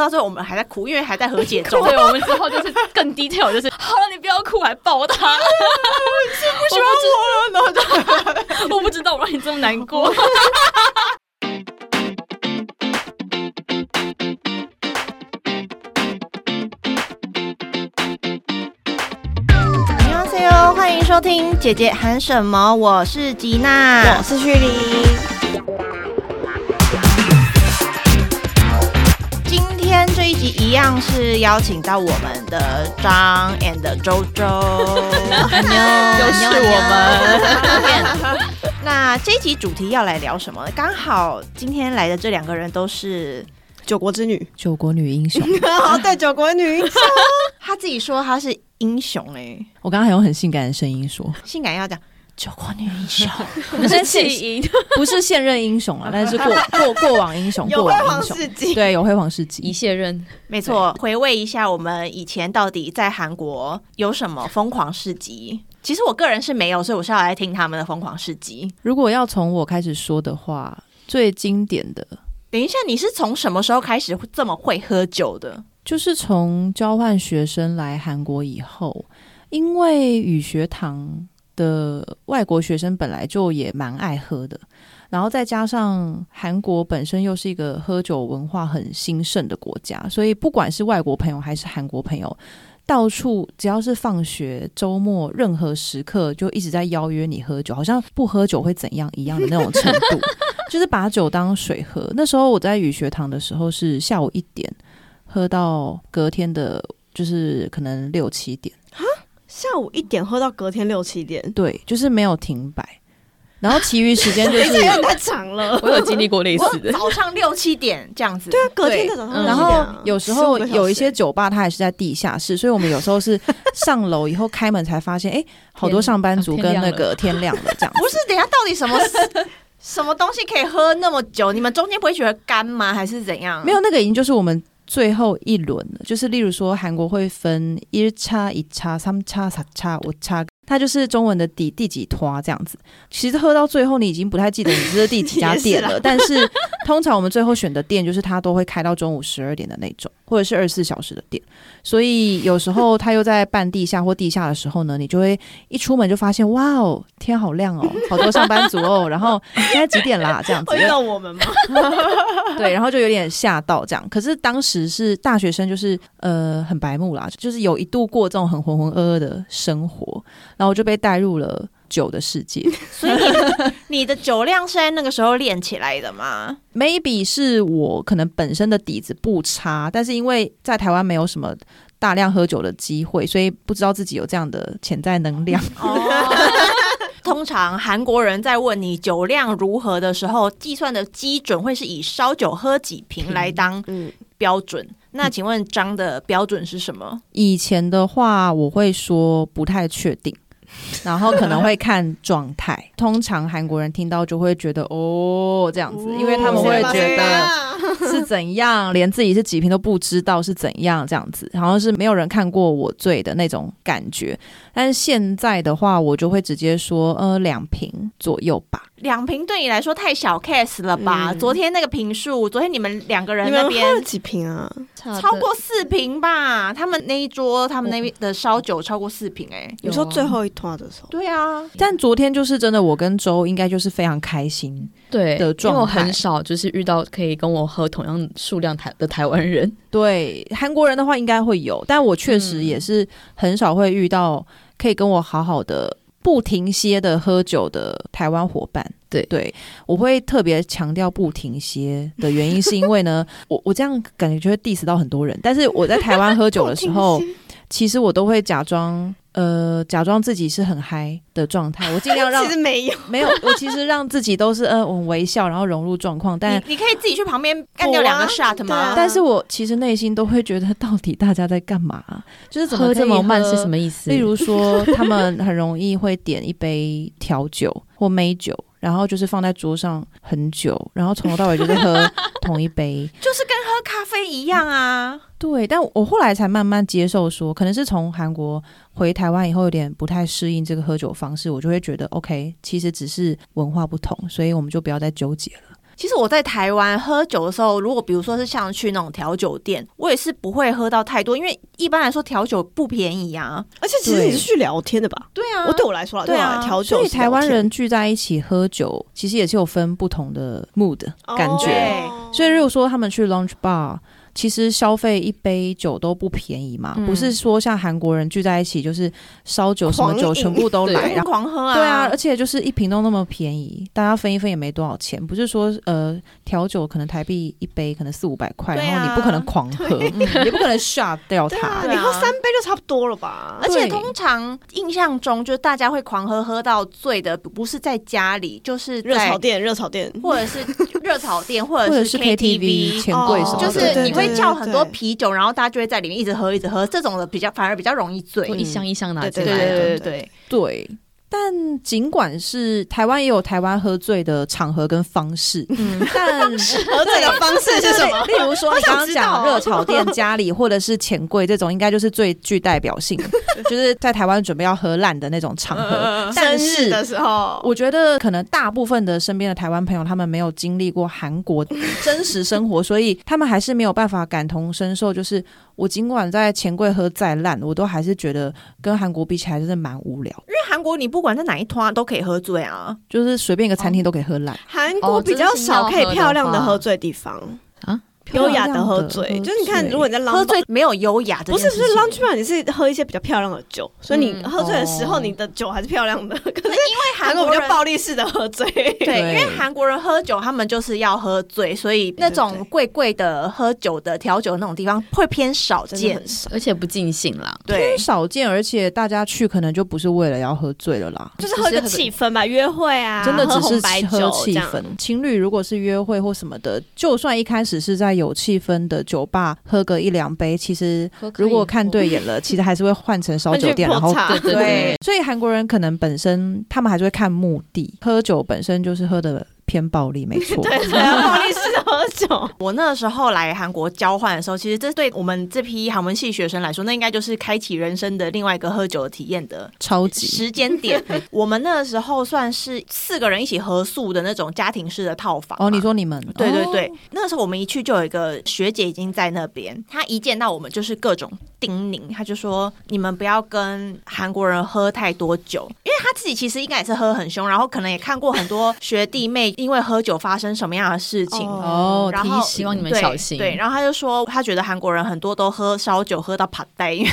到最后我们还在哭，因为还在和解中。所以我们之后就是更 detail，就是 好了，你不要哭，还抱他。不喜欢我了，老大，我不知道我让你这么难过。你好，C U，欢迎收听《姐姐喊什么》，我是吉娜，我是徐黎。一集一样是邀请到我们的张 and 周周，又是我们。那这一集主题要来聊什么？刚好今天来的这两个人都是，九国之女，九国女英雄，哦，对，九国女英雄，她自己说她是英雄哎、我刚刚还用很性感的声音说，性感要讲九国女英雄，不是弃婴，不是现任英雄啊，但是过过 过往英雄，过往英雄，对，有辉煌事迹一。卸任，没错，回味一下我们以前到底在韩国有什么疯狂事迹。其实我个人是没有，所以我是要来听他们的疯狂事迹。如果要从我开始说的话，最经典的等一下，你是从什么时候开始这么会喝酒的？就是从交换学生来韩国以后，因为语学堂的外国学生本来就也蛮爱喝的，然后再加上韩国本身又是一个喝酒文化很兴盛的国家，所以不管是外国朋友还是韩国朋友。到处只要是放学、周末，任何时刻就一直在邀约你喝酒，好像不喝酒会怎样一样的那种程度，就是把酒当水喝。那时候我在语学堂的时候是下午一点，喝到隔天的，就是可能六七点，下午一点喝到隔天六七点，对，就是没有停摆。然后其余时间就 有点太长了。我有经历过类似的。早上六七点这样子。对啊，隔天的早上嗯然后六七点啊有时候15个小时有一些酒吧它还是在地下室，所以我们有时候是上楼以后开门才发现，哎，好多上班族跟那个天亮了这样子。不是，等一下到底什么 什么东西可以喝那么久？你们中间不会觉得干吗？还是怎样？没有，那个已经就是我们最后一轮了。就是例如说，韩国会分一叉、一叉、三叉、四叉、五叉，它就是中文的第第几拖这样子。其实喝到最后，你已经不太记得你这是第几家店了。但是通常我们最后选的店，就是它都会开到中午十二点的那种，或者是二十四小时的店。所以有时候他又在半地下或地下的时候呢，你就会一出门就发现，哇哦，天好亮哦，好多上班族哦。然后现在几点啦？这样子会，到我们吗？对，然后就有点吓到这样。可是当时是大学生，就是呃很白目啦，就是有一度过这种很浑浑噩噩的生活，然后就被带入了酒的世界。所以你的 你的酒量是在那个时候练起来的吗？Maybe 是我可能本身的底子不差，但是因为在台湾没有什么大量喝酒的机会，所以不知道自己有这样的潜在能量。哦。通常韩国人在问你酒量如何的时候，计算的基准会是以烧酒喝几瓶来当嗯，标准。那请问张的标准是什么？以前的话，我会说不太确定，然后可能会看状态。通常韩国人听到就会觉得哦这样子，因为他们会觉得是怎样，连自己是几瓶都不知道是怎样这样子，好像是没有人看过我醉的那种感觉。但是现在的话，我就会直接说呃两瓶左右吧。两瓶对你来说太小 case 了吧？嗯昨天那个瓶数，昨天你们两个人你们喝那边了几瓶啊？超过四瓶吧？他们那一桌，他们那边的烧酒超过四瓶、哎，你说最后一团的时候，对啊，但昨天就是真的，我跟周应该就是非常开心。对的状态因为我很少就是遇到可以跟我喝同样数量台的台湾人。对韩国人的话应该会有，但我确实嗯也是很少会遇到可以跟我好好的不停歇的喝酒的台湾伙伴。对对，我会特别强调不停歇的原因，是因为呢，我我这样感觉就会 diss 到很多人。但是我在台湾喝酒的时候，其实我都会假装呃假装自己是很嗨的状态，我尽量让其实没有，没有，我其实让自己都是呃我微笑，然后融入状况，但你你可以自己去旁边干掉两个 shot 吗啊？但是我其实内心都会觉得，到底大家在干嘛、就是怎么喝这么慢是什么意思？例如说，他们很容易会点一杯调酒或美酒，然后就是放在桌上很久，然后从头到尾就是喝同一杯。就是跟喝咖啡一样啊。对，但我后来才慢慢接受说，可能是从韩国回台湾以后有点不太适应这个喝酒方式，我就会觉得 OK，其实只是文化不同，所以我们就不要再纠结了。其实我在台湾喝酒的时候，如果比如说是像去那种调酒店，我也是不会喝到太多，因为一般来说调酒不便宜啊。而且其实你是去聊天的吧？对啊我对我来说啦，对啊调酒所以台湾人聚在一起喝酒，其实也是有分不同的 mood 感觉。对所以如果说他们去 lunch bar，其实消费一杯酒都不便宜嘛，嗯。不是说像韩国人聚在一起就是烧酒什么酒全部都来，然后。狂喝啊，对啊，而且就是一瓶都那么便宜，大家分一分也没多少钱，不是说呃调酒可能台币一杯可能四五百块，啊。然后你不可能狂喝，嗯也 不可能 shut 掉对啊，它。你喝三杯就差不多了吧？而且通常印象中，就是大家会狂喝喝到醉的，不是在家里，就是在热炒，店，热炒店，或者是热炒店，或或者是 KTV 钱柜什么的，就是你会叫很多啤酒，然后大家就会在里面一直喝，一直喝，这种的比较反而比较容易醉。一箱一箱拿对进来对对对对，对。但尽管是台湾也有台湾喝醉的场合跟方式，嗯，但喝醉的方式是什么？例如说，你刚刚讲热炒店、家里或者是钱柜这种，应该就是最具代表性的，就是在台湾准备要喝烂的那种场合。但生日是的时候，我觉得可能大部分的身边的台湾朋友，他们没有经历过韩国真实生活，所以他们还是没有办法感同身受。就是我尽管在钱柜喝再烂，我都还是觉得跟韩国比起来，真的蛮无聊。因为韩国你不管在哪一团都可以喝醉啊。就是随便一个餐厅都可以喝烂。韩国比较少可以漂亮的喝醉地方啊，优雅的喝醉，就是你看，如果你在 lunch 喝醉没有优雅的不是不是件事情，lunch bar，你是喝一些比较漂亮的酒，所以你嗯喝醉的时候，哦。你的酒还是漂亮的。可是因为韩国人暴力式的喝醉，对，对。因为韩国人喝酒，他们就是要喝醉，所以那种贵贵的喝酒的调酒那种地方会偏少见。而且不尽兴啦。对。偏，少见，而且大家去可能就不是为了要喝醉了啦。就是喝一个气氛吧，约会啊，真的只是喝红白酒气氛。情侣如果是约会或什么的，就算一开始是在有气氛的酒吧喝个一两杯，其实如果看对眼了，其实还是会换成烧酒店，然后对对，所以韩国人可能本身他们还是会看目的，喝酒本身就是喝的偏暴力，没错。对对啊，暴力式的喝酒，我那时候来韩国交换的时候，其实这对我们这批韩文系学生来说，那应该就是开启人生的另外一个喝酒的体验的超级时间点。我们那时候算是四个人一起合宿的那种家庭式的套房。哦，你说你们哦对对对，那时候我们一去就有一个学姐已经在那边，她一见到我们就是各种叮咛，他就说你们不要跟韩国人喝太多酒，因为他自己其实应该也是喝很凶，然后可能也看过很多学弟妹因为喝酒发生什么样的事情。哦哦，然后希望你们小心。对，然后他就说，他觉得韩国人很多都喝烧酒喝到趴呆，因为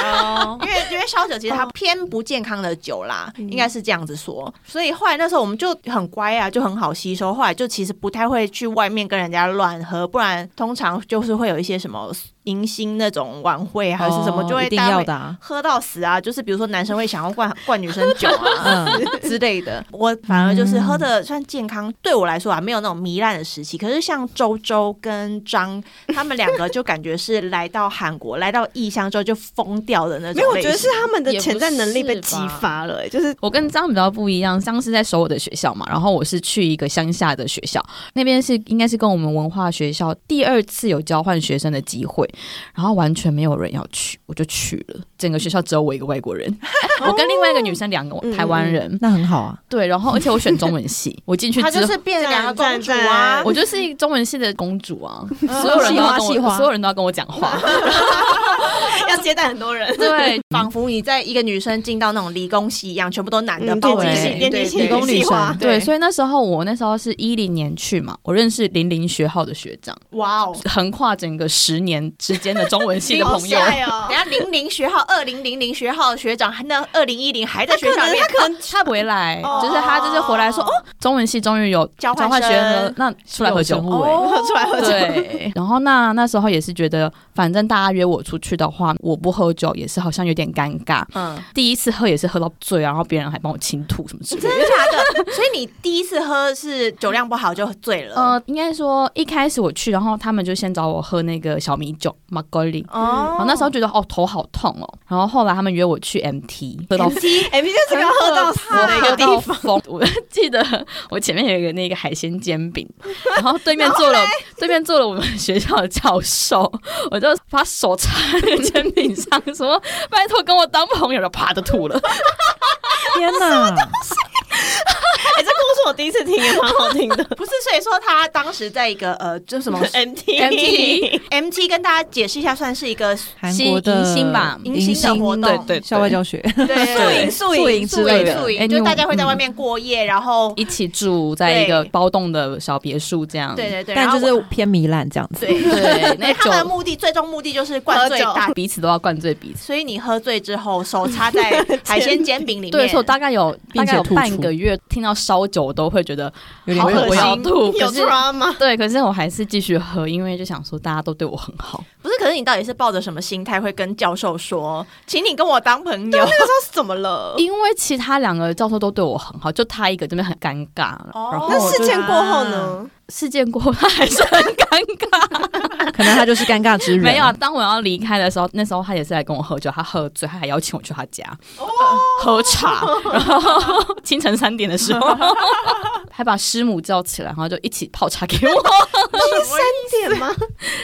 哦因为因为烧酒其实它偏不健康的酒啦，应该是这样子说。所以后来那时候我们就很乖啊，就很好吸收。后来就其实不太会去外面跟人家乱喝，不然通常就是会有一些什么迎新那种晚会啊还是什么，哦就会一定大家会要。喝到死啊！就是比如说男生会想要灌灌女生酒啊嗯，之类的，我反而就是喝的算健康，对我来说啊，没有那种糜烂的时期。可是像周周跟张他们两个，就感觉是来到韩国，来到异乡之后就疯掉的那种没有，我觉得是他们的潜在能力被激发了，欸就是我跟张比较不一样，张是在首尔的学校嘛，然后我是去一个乡下的学校，那边是应该是跟我们文化学校第二次有交换学生的机会，然后完全没有人要去，我就去了，整个学校只有我一个外国人，我跟另外一个女生两个嗯台湾人，那很好啊。对，然后而且我选中文系，我进去之后。她就是变成两个公主啊！我就是一个中文系的公主啊，所有人都要跟我，所有人都要跟我讲话。要接待很多人。对，仿佛你在一个女生进到那种理工系一样，全部都男的，嗯包机系、电机系对电机系对理工女生对，所以那时候我那时候是一零年去嘛，我认识零零学号的学长，哇哦！横跨整个十年之间的中文系的朋友。等！下零零学号二零零零学号的学长，那二零一零还在学校里面，可能他回来，哦就是他就是回来说，哦，中文系终于有交换学生了，那出来喝酒有。生物欸喝出来喝酒，对，然后那那时候也是觉得，反正大家约我出去的话，我不喝酒也是好像有点尴尬。嗯，第一次喝也是喝到醉，然后别人还帮我清吐什么之类的。真的假的？所以你第一次喝是酒量不好就醉了？呃，应该说一开始我去，然后他们就先找我喝那个小米酒 m a g o l i 哦。然后那时候觉得哦头好痛哦，然后后来他们约我去 MT 喝到 MT MT 就是个喝到死的一个地方。我记得我前面有一个那个海鲜煎饼，然后对面坐了对面坐了我们学校的教授，我就把手插在那个煎饼上，说拜托跟我当朋友。了，啪就吐了。天哪！这故事我第一次听，也蛮好听的。不是，所以说他当时在一个呃，就什么 MT MT MT 跟大家解释一下，算是一个韩国的迎新吧迎新的活动，对对校外教学，对 宿营宿营之类的宿营，哎你就大家会在外面过夜，然后一起住在一个包栋的小别墅这样。对对对，但就是偏糜烂这样子。对对，那他们的目的最终目的就是灌醉喝大彼此都要灌醉彼此。所以你喝醉之后，手插在海鲜煎饼里面，对，所以我大概有大概有半个月听到烧酒，我都会觉得好恶有点恶心我要吐。有 drama，对，可是我还是继续喝，因为就想说大家都对我很好。不是？可是你到底是抱着什么心态会跟教授说，请你跟我当朋友？那个时候是怎么了？因为其他两个教授都对我很好，就他一个这边很尴尬。哦那事件过后呢？事件过后，他还是很尴尬。可能他就是尴尬之人。没有，啊，当我要离开的时候，那时候他也是来跟我喝酒，他喝醉，他还邀请我去他家、喝茶，然后清晨三点的时候，还把师母叫起来，然后就一起泡茶给我，三点吗？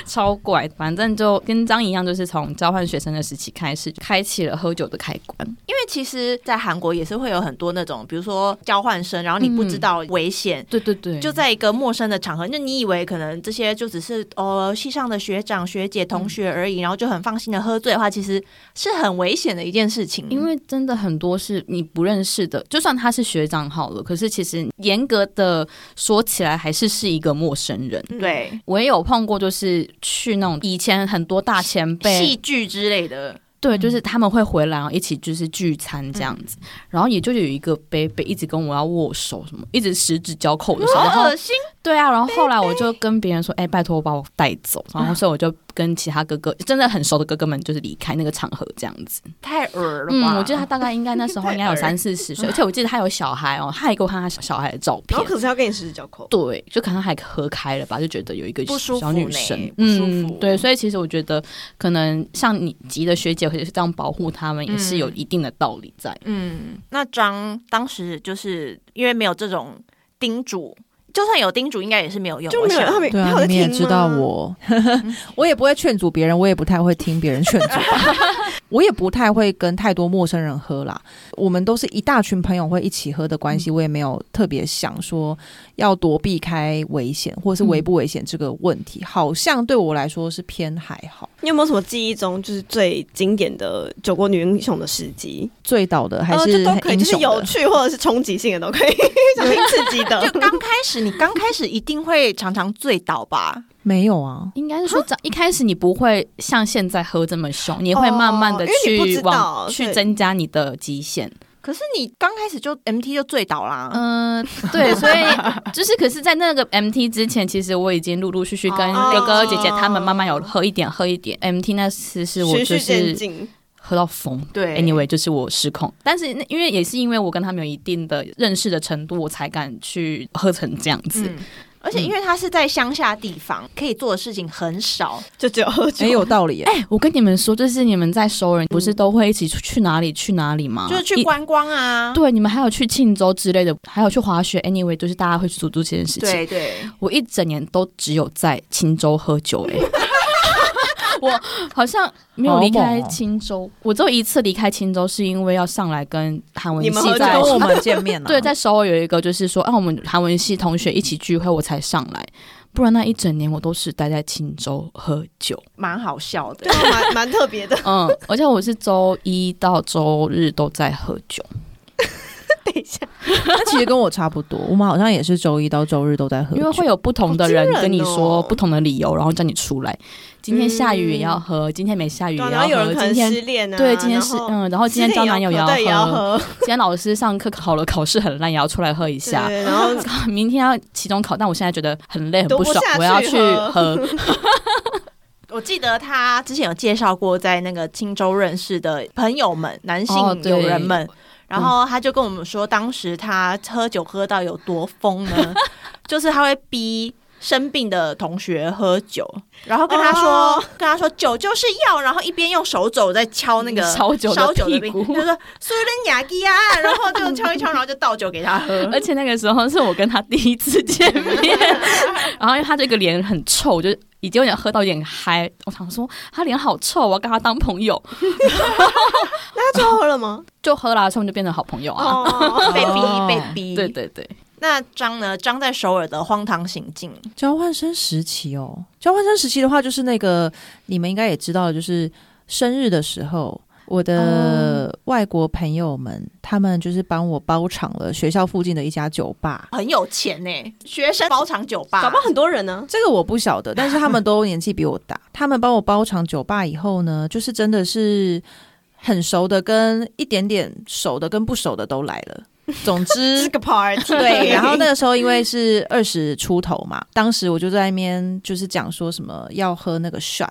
超怪。反正就跟张一样，就是从交换学生的时期开始，开启了喝酒的开关。因为其实，在韩国也是会有很多那种，比如说交换生，然后你不知道危险。对对对，就在一个陌生的场合，就你以为可能这些就只是哦系上的学长学姐同学而已，然后就很放心的喝醉的话，其实是很危险的一件事情。因为真的很多是你不认识的，就算他是学长好了，可是其实严格的说起来，还是是一个陌生人。对我也有碰过，就是去那种以前很多大前辈戏剧之类的，对，就是他们会回来，然后一起就是聚餐这样子，然后也就有一个贝贝一直跟我要握手，什么一直十指交扣的时候，恶心。对啊，然后后来我就跟别人说，哎、拜托把我带走，然后所以我就跟其他哥哥真的很熟的哥哥们就是离开那个场合这样子。太恶了吧！嗯，我记得他大概应该那时候应该有三四十岁，而且我记得他有小孩哦，他还给我看他小小孩的照片然后。可是要跟你十指交扣，对，就可能还合开了吧，就觉得有一个小女生，不舒服，嗯对，所以其实我觉得可能像你级的学姐或者是这样保护他们，也是有一定的道理在。嗯，那张当时就是因为没有这种叮嘱，就算有叮嘱，应该也是没有用。就没有他们对啊，他有在听你们也知道我，我也不会劝阻别人，我也不太会听别人劝阻，我也不太会跟太多陌生人喝啦。我们都是一大群朋友会一起喝的关系，我也没有特别想说要躲避开危险或者是危不危险这个问题，好像对我来说是偏还好。你有没有什么记忆中就是最经典的酒国女英雄的事迹？醉倒的还呃是就都可以，就是有趣或者是冲击性的都可以，刺激的。就刚开始，你刚开始一定会常常醉倒吧？没有啊？应该是说，一开始你不会像现在喝这么凶，你会慢慢的哦因为你不去知道往去对增加你的极限。可是你刚开始就 MT 就醉倒啦。嗯、对，所以就是，可是，在那个 MT 之前，其实我已经陆陆续续跟哦哥哥姐姐他们慢慢有喝一点，喝一点。MT 那次是我就序渐是进，喝到疯。对 Anyway，就是我失控，但是那因为也是因为我跟他们有一定的认识的程度，我才敢去喝成这样子。嗯，而且因为他是在乡下地方，可以做的事情很少。就只有喝酒。很有道理耶。哎、我跟你们说，就是你们在熟人不是都会一起去去哪里去哪里吗？就是去一观光啊。对，你们还有去庆州之类的，还有去滑雪。Anyway，就是大家会去做做这件事情。对对，我一整年都只有在青州喝酒、欸，我好像没有离开青州，我只有一次离开青州，是因为要上来跟韩文你们系在跟我们见面了、对，在首尔有一个，就是说，啊，我们韩文系同学一起聚会，我才上来，不然那一整年我都是待在青州喝酒。蛮好笑的蛮蛮特别的。嗯，而且我是周一到周日都在喝酒。等一下，那其实跟我差不多，我们好像也是周一到周日都在喝，因为会有不同的人跟你说哦不同的理由，然后叫你出来。今天下雨也要喝，今天没下雨也要喝。今天失恋啊，对，今天是嗯，然后今天交男友也要喝。今天老师上课考了，考试很烂，也要出来喝一下。对，然后 明天要期中考，但我现在觉得很累很不爽我要去喝喝。我记得他之前有介绍过，在那个青州认识的朋友们，男性哦对友人们。然后他就跟我们说，当时他喝酒喝到有多疯呢？就是他会逼生病的同学喝酒，然后跟他说，哦跟他说酒就是药，然后一边用手肘在敲那个烧酒的烧酒的，屁股他就说苏人雅基啊，然后就敲一敲，然后就倒酒给他喝。而且那个时候是我跟他第一次见面，然后因为他这个脸很臭，我就已经有点喝到有点嗨。我想说他脸好臭，我要跟他当朋友，那他最后喝了吗？就喝了，所以我们就变成好朋友啊。哦，被逼哦被逼，对对对，那张呢？张在首尔的荒唐行径，交换生时期哦，交换生时期的话，就是那个你们应该也知道，就是生日的时候，我的外国朋友们，他们就是帮我包场了学校附近的一家酒吧。很有钱呢、学生包场酒吧，搞不好很多人呢。这个我不晓得，但是他们都年纪比我大。他们帮我包场酒吧以后呢，就是真的是很熟的，跟一点点熟的，跟不熟的都来了。总之是个 party，对，然后那个时候因为是二十出头嘛，当时我就在那边就是讲说什么要喝那个 shot，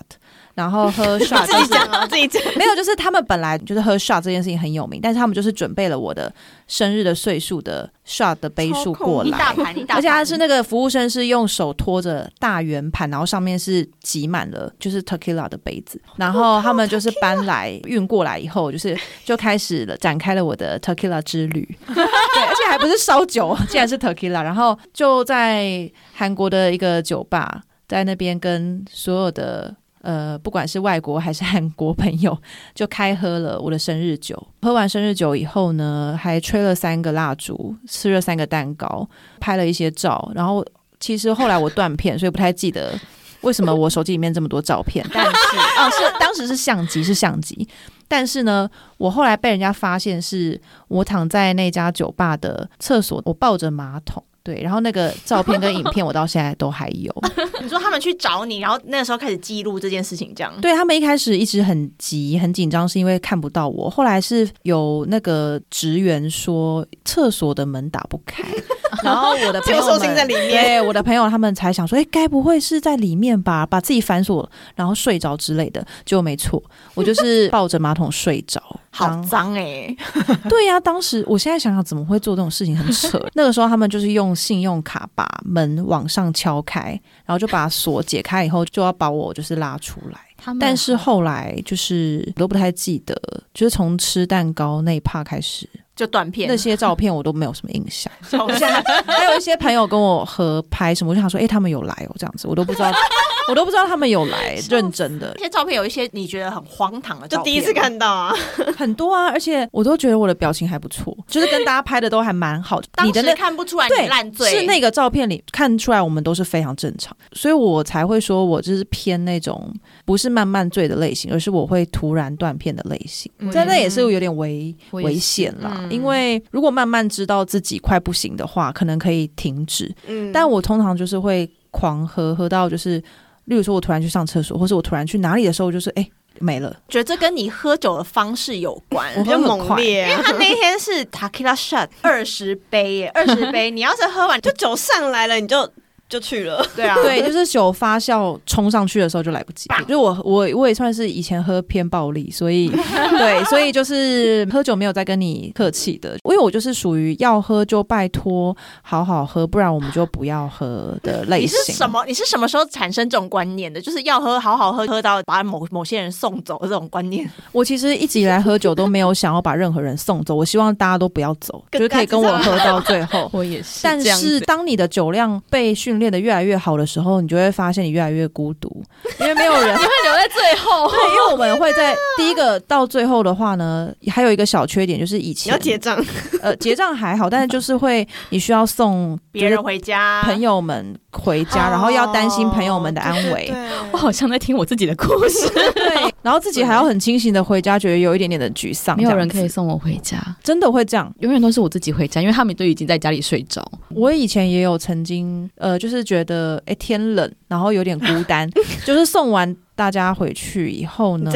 然后喝 shot 自就是己讲啊，自己讲。没有，就是他们本来就是喝 shot 这件事情很有名，但是他们就是准备了我的生日的岁数的 shot 的杯数过一大来。盘一大盘，而且他是那个服务生是用手托着大圆盘，然后上面是挤满了就是 tequila 的杯子，然后他们就是搬来运过来以后，就是就开始了展开了我的 tequila 之旅。对，而且还不是烧酒，竟然是 tequila，然后就在韩国的一个酒吧，在那边跟所有的。呃，不管是外国还是韩国朋友，就开喝了我的生日酒。喝完生日酒以后呢，还吹了三个蜡烛，吃了三个蛋糕，拍了一些照。然后其实后来我断片，所以不太记得为什么我手机里面这么多照片。但是哦，是当时是相机，是相机。但是呢，我后来被人家发现是我躺在那家酒吧的厕所，我抱着马桶。对，然后那个照片跟影片我到现在都还有。你说他们去找你，然后那时候开始记录这件事情，这样对他们一开始一直很急、很紧张，是因为看不到我。后来是有那个职员说厕所的门打不开，然后我的朋友 对我的朋友他们才想说，哎，该不会是在里面吧？把自己反锁，然后睡着之类的。就没错，我就是抱着马桶睡着。好脏哎、对呀、当时我现在想想，怎么会做这种事情，很扯。那个时候他们就是用信用卡把门往上敲开，然后就把锁解开以后，就要把我就是拉出来。他们但是后来就是我都不太记得，就是从吃蛋糕那一趴开始，就断片。那些照片我都没有什么印象。超像还有一些朋友跟我合拍什么，我就想说，哎、他们有来哦，这样子，我都不知道，我都不知道他们有来，认真的。那些照片有一些你觉得很荒唐的照片，就第一次看到啊，很多啊，而且我都觉得我的表情还不错，就是跟大家拍的都还蛮好的。当时你的那看不出来烂醉，是那个照片里看出来，我们都是非常正常，所以我才会说我就是偏那种不是慢慢醉的类型，而是我会突然断片的类型。嗯但那也是有点危危险啦，嗯因为如果慢慢知道自己快不行的话，可能可以停止。嗯，但我通常就是会狂喝，喝到就是，例如说我突然去上厕所，或是我突然去哪里的时候，就是哎、没了。觉得这跟你喝酒的方式有关。我比较猛烈啊，因为他 那天是 tequila shot 二十杯耶，二十杯，你要是喝完就就酒上来了，你就就去了。对啊，对，就是酒发酵冲上去的时候就来不及。就我我我也算是以前喝偏暴力，所以 对，所以就是喝酒没有再跟你客气的，因为我就是属于要喝就拜托好好喝，不然我们就不要喝的类你型。是什么？你是什么时候产生这种观念的？就是要喝好好喝，喝到把某某些人送走的这种观念。我其实一直以来喝酒都没有想要把任何人送走，我希望大家都不要走，就是可以跟我喝到最后。我也是但是当你的酒量被训练的越来越好的时候，你就会发现你越来越孤独，因为没有人你会留在最后。对，因为我们会在第一个到最后的话呢，还有一个小缺点就是以前要结账，呃结账还好，但是就是会你需要送别人回家，朋友们回家，哦然后要担心朋友们的安危，对。我好像在听我自己的故事，对，然后自己还要很清醒的回家，觉得有一点点的沮丧，没有人可以送我回家，真的会这样。永远都是我自己回家，因为他们都已经在家里睡着。我以前也有曾经呃，就是觉得哎天冷，然后有点孤单，就是送完大家回去以后呢。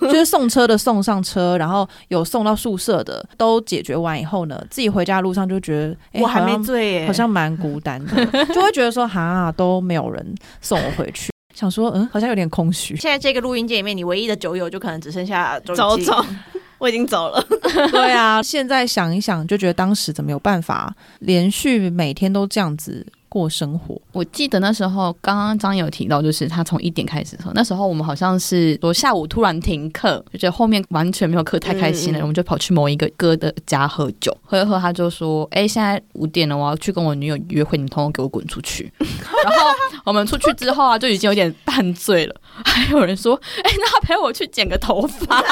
就是送车的送上车，然后有送到宿舍的都解决完以后呢，自己回家的路上就觉得，哎、我还没醉耶，好像蛮孤单的，就会觉得说，哈，都没有人送我回去，想说，嗯，好像有点空虚。现在这个录音界里面，你唯一的酒友就可能只剩下周琦走走，我已经走了。对啊，现在想一想，就觉得当时怎么有办法连续每天都这样子过生活？我记得那时候刚刚张有提到，就是他从一点开始的时候，那时候我们好像是说下午突然停课，就觉得后面完全没有课，太开心了，我们就跑去某一个哥的家喝酒，喝一喝他就说：“哎、现在五点了，我要去跟我女友约会，你通通给我滚出去。” 然后我们出去之后啊，就已经有点半醉了，还有人说：“哎、那陪我去剪个头发。”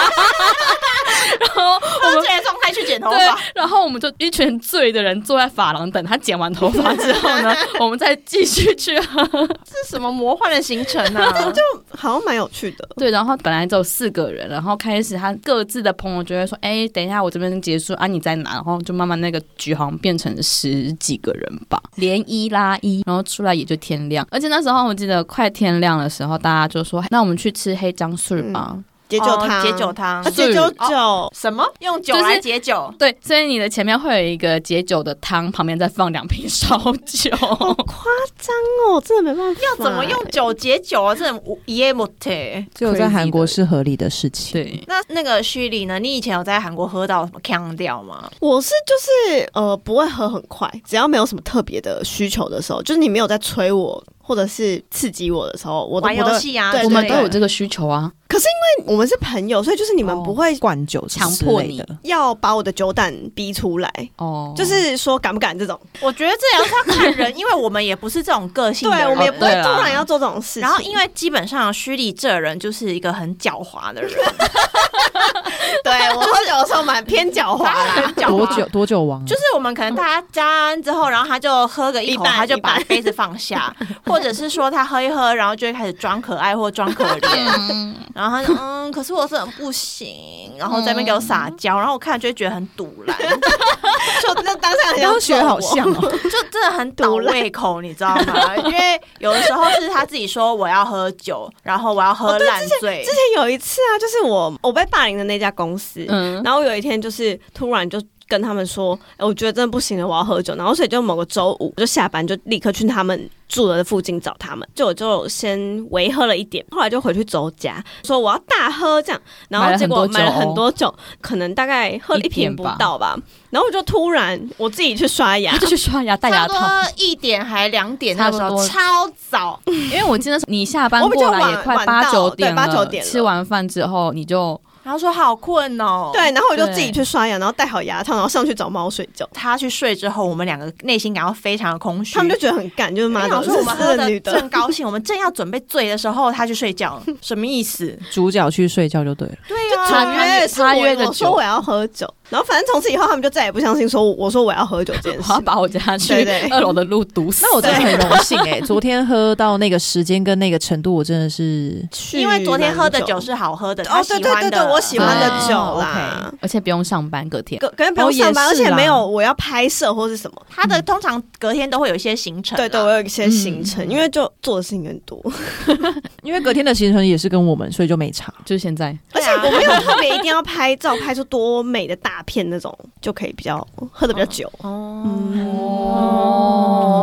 喝醉的状态去剪头发，，然后我们就一群醉的人坐在发廊等他剪完头发之后呢，我们再继续去喝。这是什么魔幻的行程啊？好像蛮有趣的。对，然后本来只有四个人，然后开始他各自的朋友就会说：“哎，等一下，我这边结束啊，你在哪？”然后就慢慢那个局好像变成十几个人吧，连一拉一，然后出来也就天亮。而且那时候我记得快天亮的时候，大家就说：“那我们去吃黑姜素吧。解酒汤，哦解酒汤啊，解酒酒，什么？用酒就是来解酒？对，所以你的前面会有一个解酒的汤，旁边再放两瓶烧酒。夸张哦，真的没办法，要怎么用酒解酒啊？这种耶莫特。只有在韩国是合理的事情。对，那那个虚里呢？你以前有在韩国喝到什么腔调吗？我是就是呃不会喝很快，只要没有什么特别的需求的时候，就是你没有在催我或者是刺激我的时候，我都玩游戏啊，对我们都有这个需求啊。可是因为我们是朋友，所以就是你们不会灌酒强迫你的，要把我的酒胆逼出来，哦，就是说敢不敢这种，我觉得这也是要看人，因为我们也不是这种个性，对我们也不会突然要做这种事。然后，因为基本上虚拟这人就是一个很狡猾的人，对我喝酒的时候蛮偏狡猾啦，很狡猾多久。多久王？就是我们可能大家加完之后，然后他就喝个一口，他就把杯子放下，或 者是说他喝一喝，然后就会开始装可爱或装可怜，然后他就嗯，可是我是很不行，然后在那边给我撒娇，然后我看了就会觉得很堵然，就那当下很刚学 好像就真的很倒胃口，你知道吗？因为有的时候是他自己说我要喝酒，然后我要喝 烂醉。之，前有一次啊，就是我我被霸凌的那家公司，嗯，然后有一天就是突然就跟他们说，哎、我觉得真的不行了，我要喝酒。然后所以就某个周五我就下班就立刻去他们住的附近找他们，就我就先微喝了一点，后来就回去周家说我要大喝这样，然后结果买了买了很很多酒，可能大概喝了一一瓶不到吧。然后我就突然我自己去刷牙，就去刷牙戴牙套。差不多一点还两点那时候超早，因为我记得你下班过来也快八到对九点了，八九点了。吃完饭之后你就然后说好困哦，对，然后我就自己去刷牙，然后戴好牙套，然后上去找猫睡觉。他去睡之后，我们两个内心感到非常的空虚。他们就觉得很干，就是妈的，想说我们喝的这女的正高兴，我们正要准备醉的时候，他去睡觉，什么意思？主角去睡觉就对了。对啊他约他约我说我要喝酒，然后反正从此以后他们就再也不相信说我说我要喝酒这件事我要。把我家去对对二楼的路堵死。那我真的很荣幸哎、昨天喝到那个时间跟那个程度，我真的是因为昨天喝的酒是好喝的，哦对对，对对，我喜欢的哦酒哦啦。而且不用上班，隔天隔隔天不用上班，而且没有我要拍摄或是什么。他的通常隔天都会有一些行程。对对，我有一些行嗯程，因为就做的事情很多，因为隔天的行程也是跟我们，所以就没差。就是现在。而且我没有特别一定要拍照拍出多美的大片那种，就可以比较喝的比较久。哦，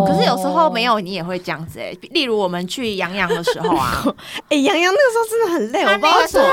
可是有时候没有，你也会这样子哎、例如我们去杨洋的时候啊，哎，杨洋那个时候真的很累，我他不知道为什么。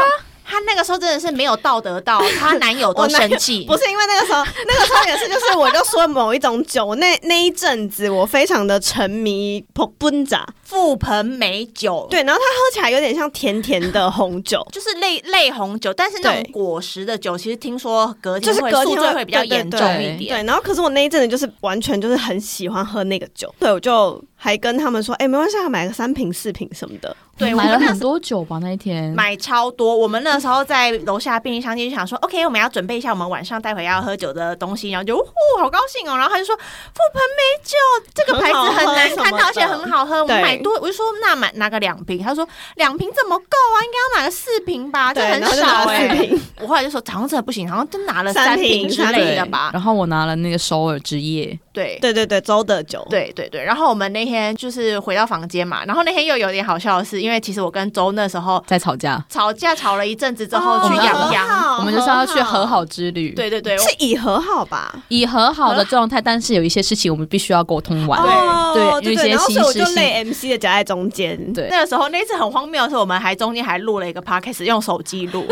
她那个时候真的是没有道德到，她男友都生气。不是因为那个时候，那个时候也是，就是我就说某一种酒，那那一阵子我非常的沉迷普奔扎，覆盆美酒，，对，然后它喝起来有点像甜甜的红酒，就是类类红酒，但是那种果实的酒，其实听说隔天就是会隔天会宿醉会比较严重一点。对，然后可是我那一阵子就是完全就是很喜欢喝那个酒，对我就还跟他们说，哎、没关系，啊，买个三瓶四瓶什么的，对，我买了很多酒吧那一天。买超多。我们那时候在楼下便利商店就想说，OK，我们要准备一下我们晚上待会要喝酒的东西，然后就呼，好高兴哦。然后他就说，覆盆美酒这个牌子很难看到，而且很好喝，我们买多，我就说那买拿个两瓶。他说两瓶怎么够啊？应该要买个四瓶吧，就，很少哎、四瓶，我后来就说，好像真的不行，好像真拿了三瓶之类的吧。然后我拿了那个首尔之夜，对。对对对，周的酒，对对对，然后我们那天就是回到房间嘛，然后那天又有点好笑的是，因为其实我跟周那时候在吵架，吵架吵了一阵子之后哦去养和羊，我们就是要去和好之旅。，对对对，是以和好吧？以和好的状态，但是有一些事情我们必须要沟通完。哦对对对，有一些然后所以我心事就累 MC 的夹在中间，对。那个时候那一次很荒谬的是，我们还中间还录了一个 podcast，用手机录，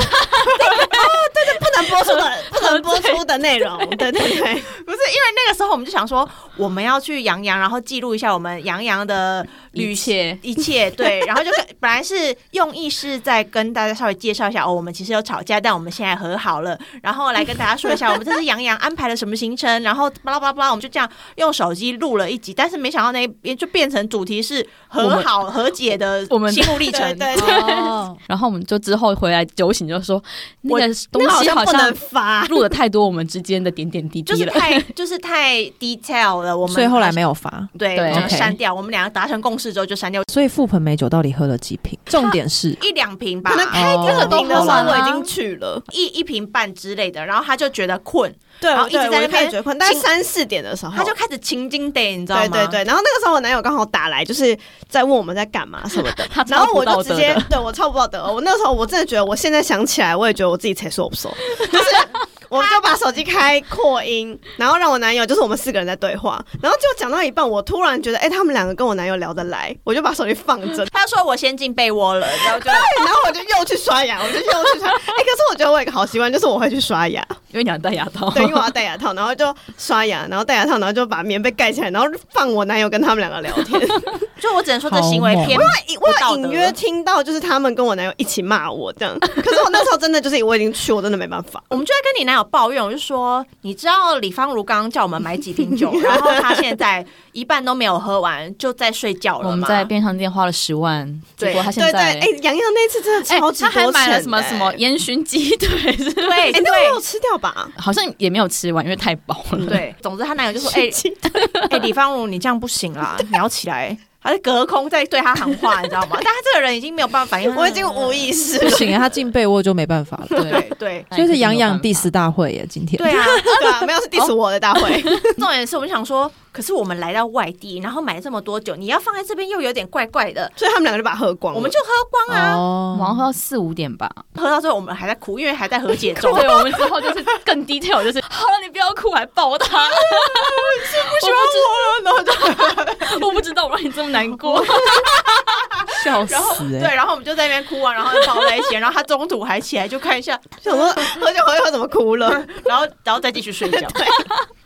不能播出的不能播出的内容，对对对，不是因为那个时候我们就想说，我们要去杨洋，然后记录一下我们杨洋的旅一切。一切对，然后就跟本来是用意是在跟大家稍微介绍一下哦，我们其实有吵架，但我们现在和好了，然后来跟大家说一下我们这次杨洋安排了什么行程，然后巴拉巴拉巴拉，我们就这样用手机录了一集，但是没想到那边就变成主题是和好和解的 我们心路历程，对对哦，然后我们就之后回来酒醒就说，那个东西好像不能发，录了太多我们之间的点点滴滴就是滴了。太 就是太 detail 了，我们所以后来没有发。对，对。我们 OK 删掉，我们两个达成共识之后就删掉。所以覆盆美酒到底喝了几瓶？重点是一两瓶吧。可，能开哦这个瓶的时候都喝完我已经去了，一一瓶半之类的，然后他就觉得困，对，然后一直在那边始觉得困，大概三四点的时候，他就开始情经 day，你知道吗？对对对，然后那个时候我男友刚好打来，就是在问我们在干嘛什么的 然后我就直接对我超不道德。我那时候我真的觉得，我现在想起来，我也觉得我自己才说不熟，就是我就把手机开扩音，然后让我男友就是我们四个人在对话，然后就讲到一半，我突然觉得，哎、他们两个跟我男友聊得来，我就把手机放着。他说我先进被窝了，然后就然后我就又去刷牙，我就又去刷。哎、可是我觉得我有一个好习惯，就是我会去刷牙，因为你要戴牙套，对，因为我要戴牙套，然后就刷牙，然后戴牙套，然后就把棉被盖起来，然后放我男友跟他们两个聊天。就我只能说这行为偏我不道德有隐约听到，就是他们跟我男友一起骂我这样。可是我那时候真的就是我已经去，我真的没办法。我们就在跟你男友抱怨，我就说，你知道李芳如刚刚叫我们买几瓶酒，然后他现在一半都没有喝完，就在睡觉了？我们在便利商店花了十万，对结果他现对对，在哎、洋洋那次真的哎超级他还买了什么哎什么烟熏鸡腿，是对哎、那我有吃掉吧？好像也没有吃完，因为太饱了。对，总之她男友就说，哎 哎，李芳如你这样不行啦，你要起来。他是隔空在对他喊话，你知道吗？但他这个人已经没有办法反应，我已经无意识了。不行啊，他进被窝就没办法了。对对对所以是养养第 diss 大会耶，今天对啊，对啊，没有是 diss 我的大会。重点是我们想说，可是我们来到外地，然后买了这么多酒，你要放在这边又有点怪怪的，所以他们两个就把它喝光了。我们就喝光啊。哦我们喝到四五点吧。喝到最后我们还在哭，因为还在和解中。对，我们之后就是更 detail，就是 好了，你不要哭，还抱他。不喜欢我了，然后就 我不知道我让你这么难过。笑然后死哎！对，然后我们就在那边哭啊，然后就抱在一起，然后他中途还起来就看一下，想说喝酒喝一喝怎么哭了？然后然后再继续睡觉。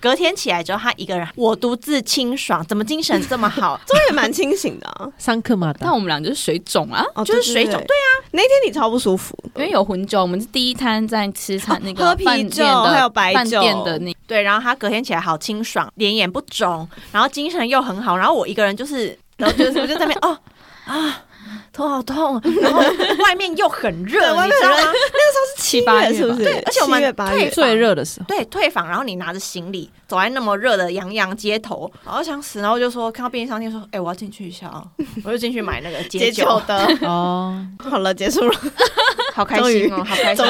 隔天起来之后，他一个人，我独自清爽，怎么精神这么好？这也蛮清醒的啊。桑克嘛但我们俩就是水肿啊，哦就是水肿。对对啊，那天你超不舒服，因为有混酒，我们是第一摊在吃餐那个喝啤饭店酒的还有白饭酒店的那对，然后他隔天起来好清爽，脸也不肿，然后精神又很好，然后我一个人就是，然后就是我就在那边哦啊。头好痛，然后外面又很热，你知道吗那个时候是？七八月是不是？对而且我们七月八月退最热的时候，对，退房，然后你拿着行李走在那么热的洋洋街头，然后想死，然后就说看到便利商店说，哎、我要进去一下啊，我就进去买那个解解酒的。哦，好了，结束了，好开心哦，好开心、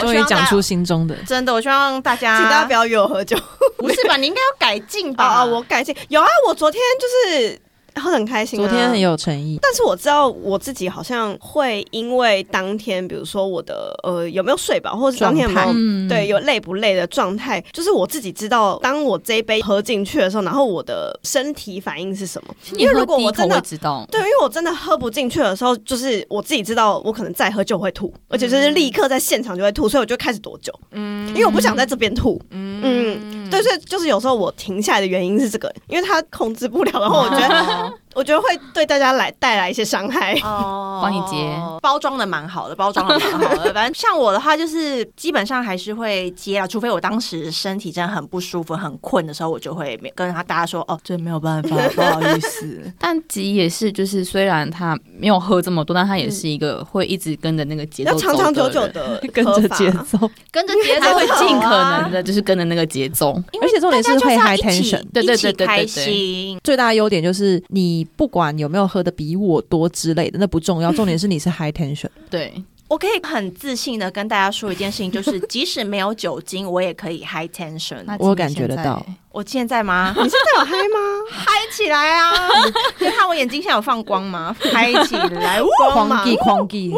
终于讲出心中的。真的，我希望大家，请大家不要约我喝酒。不是吧？你应该要改进吧？啊，我改进有啊，我昨天就是喝得很开心、啊，昨天很。有诚意，但是我知道我自己好像会因为当天，比如说我的呃有没有睡饱，或者是当天有没有嗯对有累不累的状态，就是我自己知道，当我这一杯喝进去的时候，然后我的身体反应是什么。因为如果我真的知道，对，因为我真的喝不进去的时候，就是我自己知道，我可能再喝就会吐，而且就是立刻在现场就会吐，所以我就开始躲酒，嗯因为我不想在这边吐。嗯嗯，对，所以就是有时候我停下来的原因是这个，因为他控制不了，然后我觉得，得我觉得会对大家来带来一些伤害。哦 帮你接，包装的蛮好的，包装的蛮好的。反正像我的话，就是基本上还是会接啊，除非我当时身体真的很不舒服、很困的时候，我就会跟他大家说，哦，这没有办法，不好意思。但吉也是，就是虽然他没有喝这么多，但他也是一个会一直跟着那个节奏要长长久久的 跟着节奏，跟着节奏会尽可啊能的，就是跟着那个节奏。而且重点是会 high tension。对对对开对对对心。最大的优点就是你不管有没有喝的比我多之类的，那不重要，重点是你是 high tension。对，我可以很自信的跟大家说一件事情，就是即使没有酒精，我也可以 high tension。那我感觉得到我现在吗？你现在有嗨吗？嗨起来啊！你看我眼睛现在有放光吗？嗨起来！光芒狂记狂记，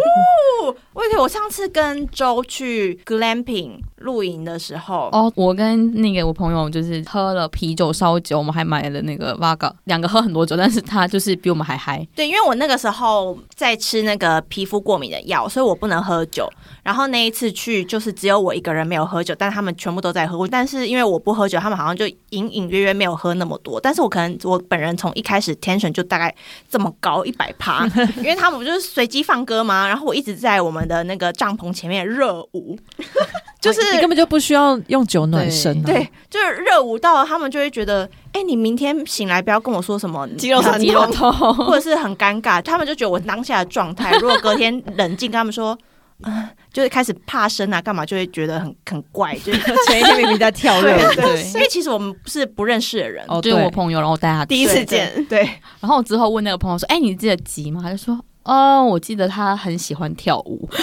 我我上次跟周去 glamping 露营的时候，哦，我跟那个我朋友就是喝了啤酒、烧酒，我们还买了那个 Vaga，两个喝很多酒，但是他就是比我们还嗨。对，因为我那个时候在吃那个皮肤过敏的药，所以我不能喝酒。然后那一次去，就是只有我一个人没有喝酒，但他们全部都在喝。但是因为我不喝酒，他们好像就隐隐约约没有喝那么多。但是我可能我本人从一开始 tension 就大概这么高一百趴，因为他们不就是随机放歌吗？然后我一直在我们的那个帐篷前面热舞，就是你根本就不需要用酒暖身、啊。对，就是热舞到他们就会觉得，哎、你明天醒来不要跟我说什么肌肉酸肌肉痛，痛，或者是很尴尬，他们就觉得我当下的状态，如果隔天冷静跟他们说，啊、就是开始怕生啊，干嘛就会觉得很很怪，就是 前一天明明在跳热舞，对因为其实我们是不认识的人，哦，就是对。我朋友，然后我带他第一次见，对，然后我之后问那个朋友说：“哎、你记得吉吗？”他就说：“哦，我记得他很喜欢跳舞。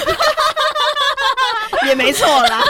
也没错啦，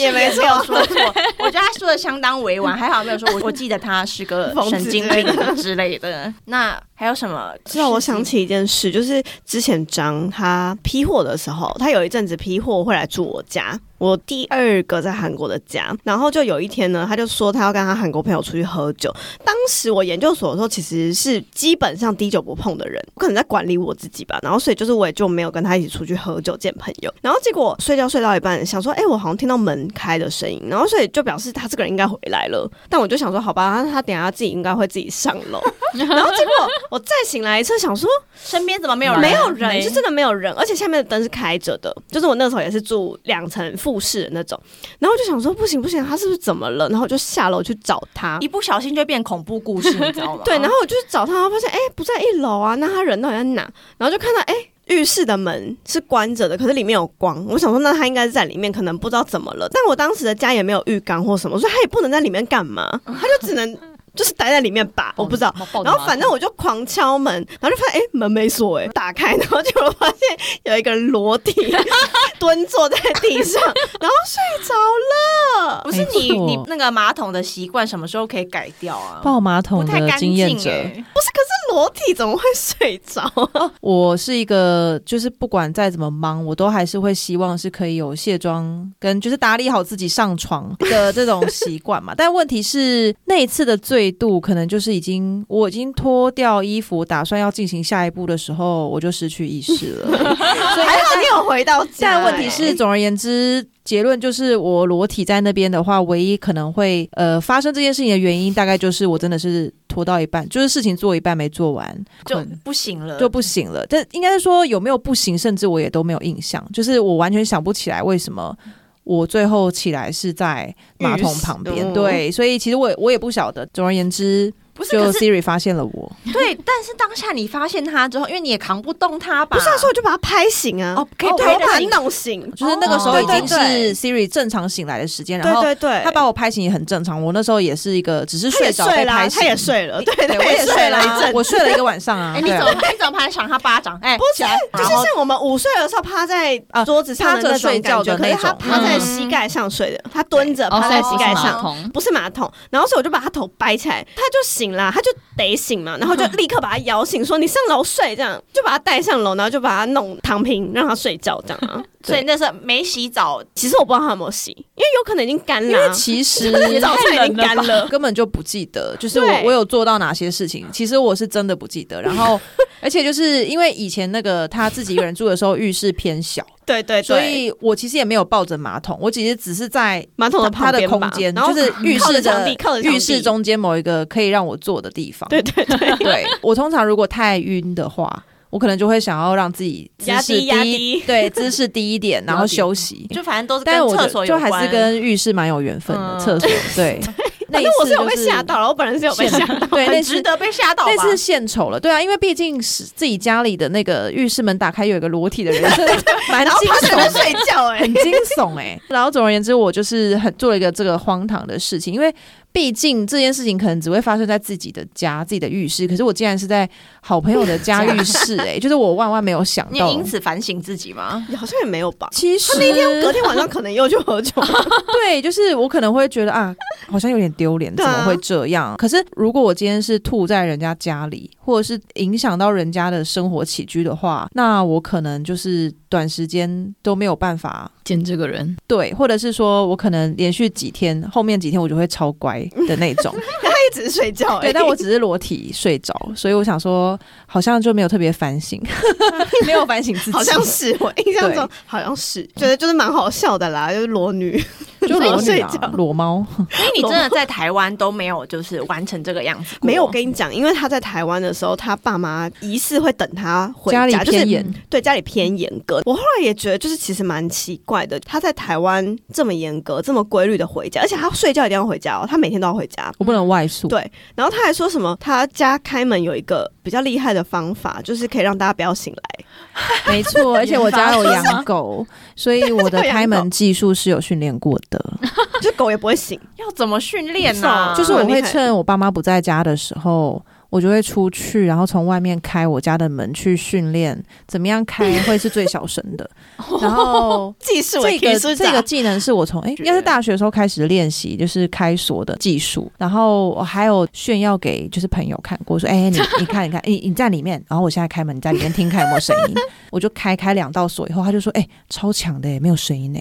也没没有说错，我觉得他说的相当委婉，还好没有说我我记得他是个 神经病 之类的。那还有什么？之后我想起一件事，就是之前张他批货的时候，他有一阵子批货会来住我家，我第二个在韩国的家。然后就有一天呢，他就说他要跟他韩国朋友出去喝酒。当时我研究所的时候，其实是基本上滴酒不碰的人，我可能在管理我自己吧。然后所以就是我也就没有跟他一起出去喝酒见朋友。然后结果睡觉睡到一半，想说，哎、我好像听到门开的声音，然后所以就表示他这个人应该回来了。但我就想说，好吧，那他等下自己应该会自己上楼。然后结果我再醒来一次，想说身边怎么没有人？没有人，没是真的没有人，而且下面的灯是开着的。就是我那时候也是住两层复式的那种，然后我就想说不行不行，他是不是怎么了？然后我就下楼去找他。一不小心就变恐怖故事，你知道吗？对，然后我就去找他，发现哎、不在一楼啊，那他人到底在哪？然后就看到哎。浴室的门是关着的，可是里面有光。我想说，那他应该是在里面，可能不知道怎么了。但我当时的家也没有浴缸或什么，所以他也不能在里面干嘛，他就只能就是待在里面吧，我不知道。然后反正我就狂敲门，然后就发现哎、诶门没锁哎、打开，然后就发现有一个人裸体 蹲坐在地上，然后睡着了。不是你你那个马桶的习惯什么时候可以改掉啊？抱马桶的不太干净经验者，哎。不是，可是裸体怎么会睡着啊？我是一个，就是不管再怎么忙，我都还是会希望是可以有卸妆跟就是打理好自己上床的这种习惯嘛。但问题是那一次的醉度，可能就是已经我已经脱掉衣服，打算要进行下一步的时候，我就失去意识了。所以还好你有回到家、但问题是，哎总而言之，结论就是我裸体在那边的话，唯一可能会呃发生这件事情的原因，大概就是我真的是拖到一半，就是事情做一半没做完，就不行了，就不行了。但应该是说有没有不行，甚至我也都没有印象，就是我完全想不起来为什么。我最后起来是在马桶旁边，对，所以其实我也我也不晓得。总而言之，不是？就 Siri 发现了我，对，但是当下你发现他之后，因为你也扛不动他吧？不是啊，所以我就把他拍醒啊，哦可以对我把他拍得醒弄醒。就是那个时候哦已经是 Siri 正常醒来的时间，然后对对对，他把我拍醒也很正常。我那时候也是一个只是睡着被，拍醒，他也睡了，对，对，我也睡了一阵。我睡了一个晚上啊。哎，你怎么你怎么拍赏他巴掌？哎，不是，就是像我们午睡的时候趴在啊桌子上趴着睡觉的可是他那种趴在嗯膝盖上睡的，他蹲着哦，趴在膝盖上，不是马桶。然后所以我就把他头掰起来，他就醒了，他就得醒嘛，然后就立刻把他摇醒，说你上楼睡，这样就把他带上楼，然后就把他弄躺平，让他睡觉，这样啊。所以那时候没洗澡，其实我不知道他有没有洗，因为有可能已经干了啊，因为其实 早餐已经干了。根本就不记得，就是我我有做到哪些事情，其实我是真的不记得。然后，而且就是因为以前那个他自己一个人住的时候，浴室偏小，对对对，所以我其实也没有抱着马桶，我其实只是在马桶的它的空间，然后就是浴室的浴室中间某一个可以让我坐的地方。对对对，对我通常如果太晕的话，我可能就会想要让自己姿势压低压低。低，对，姿势低一点，然后休息。就反正都是跟厕所有关，就就还是跟浴室蛮有缘分的，嗯。厕所对。那反一正我是有被吓到了，我本人是有被吓到。对，值得被吓到吧。那次献丑了，对啊，因为毕竟是自己家里的那个浴室门打开有一个裸体的人，蛮然后惊他在那悚的。睡觉，哎，很惊悚哎、然后总而言之，我就是很做了一个这个荒唐的事情，因为毕竟这件事情可能只会发生在自己的家、自己的浴室，可是我竟然是在好朋友的家浴室、哎，就是我万万没有想到你。因此反省自己吗？好像也没有吧。其实那天隔天晚上可能又去喝酒，对，就是我可能会觉得啊，好像有点丢脸，怎么会这样？可是如果我今天是吐在人家家里，或者是影响到人家的生活起居的话，那我可能就是短时间都没有办法。见这个人，对，或者是说我可能连续几天，后面几天我就会超乖的那种。他也只是睡觉而对，但我只是裸体睡着，所以我想说，好像就没有特别反省，没有反省自己，好像是我印象中好像是觉得就是蛮好笑的啦，就是裸女。就裸女啊 睡觉，裸猫。所以你真的在台湾都没有就是完成这个样子？没有，我跟你讲，因为他在台湾的时候，他爸妈疑似会等他回家里就是严，对家里偏严格。我后来也觉得，就是其实蛮奇怪的，他在台湾这么严格、这么规律的回家，而且他睡觉一定要回家哦，他每天都要回家。我不能外宿。对，然后他还说什么，他家开门有一个比较厉害的方法，就是可以让大家不要醒来。没错，而且我家有养狗，所以我的 开门技术是有训练过的。就狗也不会醒。要怎么训练呢哦？就是我会趁我爸妈不在家的时候，我就会出去，然后从外面开我家的门去训练怎么样开会是最小声的。然后技术这个这个技能是我从哎，应该是大学的时候开始练习，就是开锁的技术。然后我还有炫耀给就是朋友看过，说哎，你你看 你看，你你在里面，然后我现在开门，你在里面听看有没有声音。我就开开两道锁以后，他就说哎，超强的耶，没有声音呢。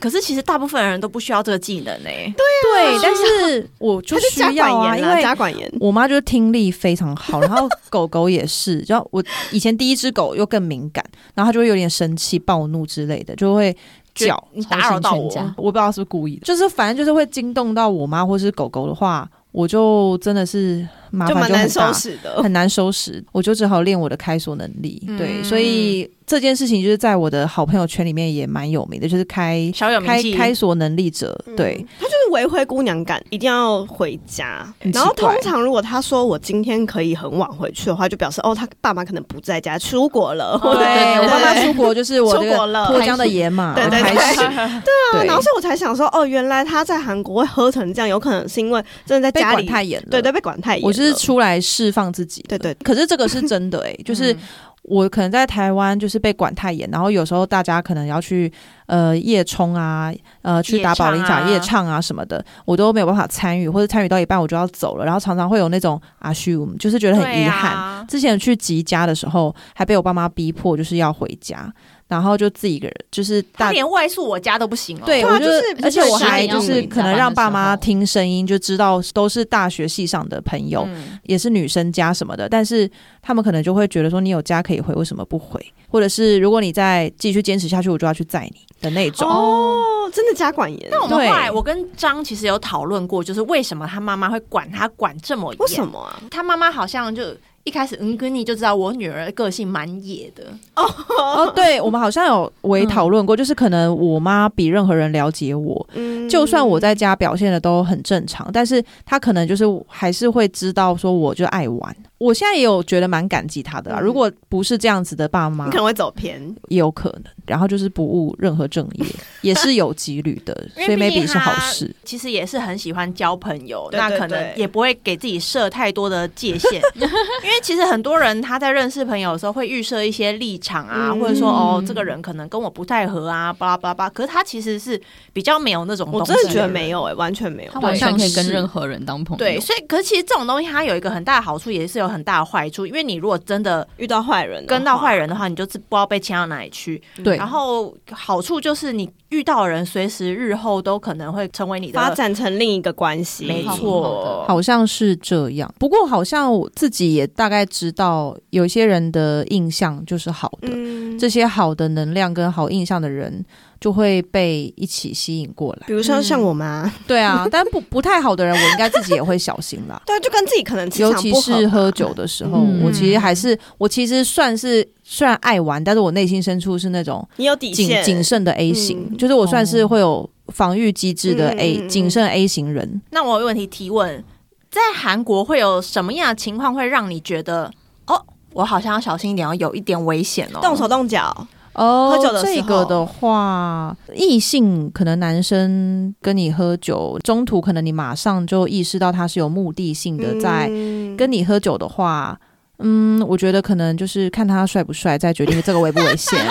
可是其实大部分人都不需要这个技能欸诶、对，但是我就是需要啊，因为家管严。我妈就是听力非常好，然后狗狗也是，然后我以前第一只狗又更敏感，然后它就会有点生气、暴怒之类的，就会叫。你打扰到我我不知道是不是故意的，就是反正就是会惊动到我妈或是狗狗的话，我就真的是麻烦就蛮难收，拾的，很难收拾，我就只好练我的开锁能力。对，嗯所以这件事情就是在我的好朋友圈里面也蛮有名的，就是开。开开锁能力者。对，他就是维护姑娘感，一定要回家。然后通常如果他说我今天可以很晚回去的话，就表示哦，他爸妈可能不在家，出国了。哦对对我爸妈出国就是我这个出国了脱缰的野马对对对。对啊，然后所以我才想说，哦，原来他在韩国会喝成这样，有可能是因为真的在家里，太严了。对对，被管太严是出来释放自己的。对对。可是这个是真的哎、就是嗯。我可能在台湾就是被管太严，然后有时候大家可能要去呃夜冲啊，呃去打保龄夜唱啊。场夜唱啊什么的，我都没有办法参与，或者参与到一半我就要走了，然后常常会有那种阿虚，就是觉得很遗憾。啊。之前去吉家的时候，还被我爸妈逼迫就是要回家，然后就自己一个人，就是大他连外宿我家都不行哦。对，对啊我就是，而且我还就是可能让爸妈听声音就知道都是大学系上的朋友，嗯也是女生家什么的，但是他们可能就会觉得说你有家可以回，为什么不回？或者是如果你再继续坚持下去，我就要去载你的那种。哦，真的家管严。那我们后对来，我跟张其实有讨论过，就是为什么他妈妈会管他管这么严？为什？么啊？他妈妈好像就一开始嗯跟你就知道我女儿个性蛮野的，哦，对，我们好像有微讨论过，就是可能我妈比任何人了解我，嗯。就算我在家表现的都很正常，但是她可能就是还是会知道说我就爱玩。我现在也有觉得蛮感激他的啦。嗯如果不是这样子的爸妈你可，能会走偏。也有可能。然后就是不务任何正业，也是有几率的，所以 maybe 是好事。其实也是很喜欢交朋友，那可能也不会给自己设太多的界限，因为其实很多人他在认识朋友的时候会预设一些立场啊，嗯或者说哦这个人可能跟我不太合啊，巴拉巴拉巴拉，可是他其实是比较没有那种东西，我真的觉得没有哎、完全没有他。完全可以跟任何人当朋友。对，所以可是其实这种东西它有一个很大的好处，也是有很大的坏处，因为你如果真的遇到坏人，跟到坏人的话，你就是不知道被牵到哪里去。对，然后好处就是你遇到的人，随时日后都可能会成为你的发展成另一个关系，没错，好像是这样。不过好像我自己也大概知道，有一些人的印象就是好的，嗯，这些好的能量跟好印象的人就会被一起吸引过来。比如说像我妈，对啊，但不不太好的人，我应该自己也会小心啦。对，就跟自己可能尤其是喝酒的时候，嗯我其实还是我其实算是虽然爱玩，但是我内心深处是那种你有底谨线，谨慎的 A 型，嗯就是我算是会有防御机制的嗯 A 谨慎 A 型人。那我有问题提问，在韩国会有什么样的情况会让你觉得哦，我好像要小心一点，哦，有一点危险哦？动手动脚，哦，喝酒的时候这个的话，异性可能男生跟你喝酒，中途可能你马上就意识到他是有目的性的在嗯跟你喝酒的话。嗯，我觉得可能就是看他帅不帅，再决定这个危不危险。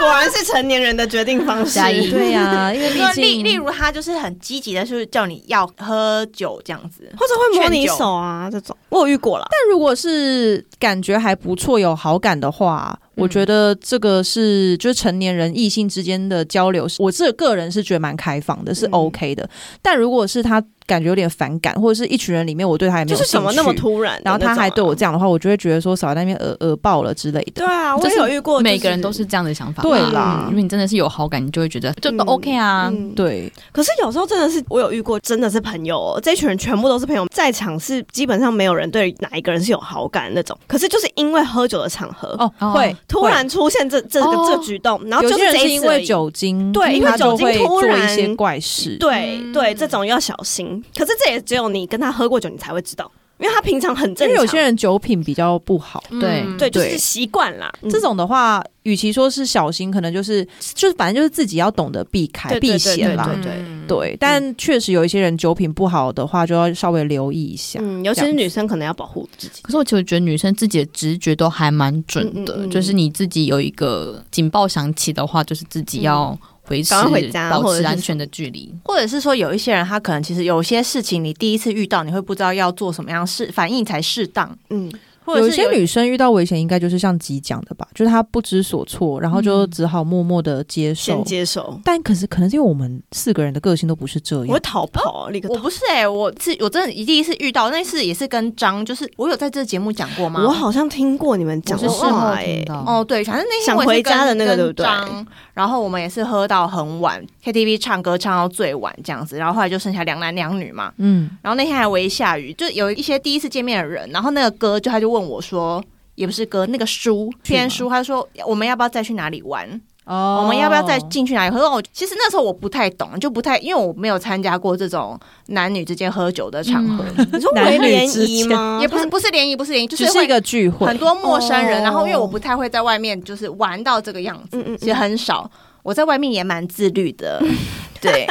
果然是成年人的决定方式。对呀、因为毕例竟例如他就是很积极的，就是叫你要喝酒这样子。或者会摸你手啊，这种我有遇过了。但如果是感觉还不错、有好感的话，我觉得这个是就是成年人异性之间的交流，我这个人是觉得蛮开放的，是嗯 OK 的。但如果是他感觉有点反感，或者是一群人里面我对他也没有就是怎么那么突然然后他还对我这样的话，我就会觉得说少在那边耳耳爆了之类的。对啊，我也有遇过，每个人都是这样的想法吧。对啦嗯因为你真的是有好感，你就会觉得就都 OK 啊。嗯对，可是有时候真的是我有遇过，真的是朋友、哦，这群人全部都是朋友，在场是基本上没有人对哪一个人是有好感的那种。可是就是因为喝酒的场合，哦，哦会突然出现这这个、哦这举动，然后有就这些人是因为。酒精，对因为酒精突然一些怪事。对、嗯对，这种要小心。可是这也只有你跟他喝过酒，你才会知道，因为他平常很正常。因为有些人酒品比较不好，对嗯对，就是习惯啦。嗯这种的话，与其说是小心，可能就是就是反正就是自己要懂得避开避对对对嫌啦。对对，但确实有一些人酒品不好的话，就要稍微留意一下。嗯，尤其是女生可能要保护自己。可是我其实觉得女生自己的直觉都还蛮准的，嗯嗯嗯就是你自己有一个警报响起的话，就是自己要回家保或者是持安全的距离。或者是说，有一些人他可能其实有些事情，你第一次遇到，你会不知道要做什么样事反应才适当，嗯，或者是有一些女生遇到危险，应该就是像吉讲的吧，就是她不知所措，然后就嗯只好默默的接受。先接受。但可是可能是因为我们四个人的个性都不是这样我会，逃跑，立刻逃。我不是哎、我是我真的第一次遇到那次也是跟张，就是我有在这节目讲过吗？我好像听过你们我讲是事后话哎，哦，对，反正那天想回家的那个对不对然后我们也是喝到很晚，KTV 唱歌唱到最晚这样子，然后后来就剩下两男两女嘛。嗯，然后那天还微下雨，就有一些第一次见面的人，然后那个歌就他就问我说，也不是哥，那个书去吗？篇书，他说我们要不要再去哪里玩？哦。我们要不要再进去哪里？可是我其实那时候我不太懂，就不太，因为我没有参加过这种男女之间喝酒的场合，你说 为联谊吗？也不是不是联谊，不是联谊，就是一个聚会。很，多陌生人，哦。然后因为我不太会在外面就是玩到这个样子，嗯嗯嗯。其实很少。我在外面也蛮自律的，对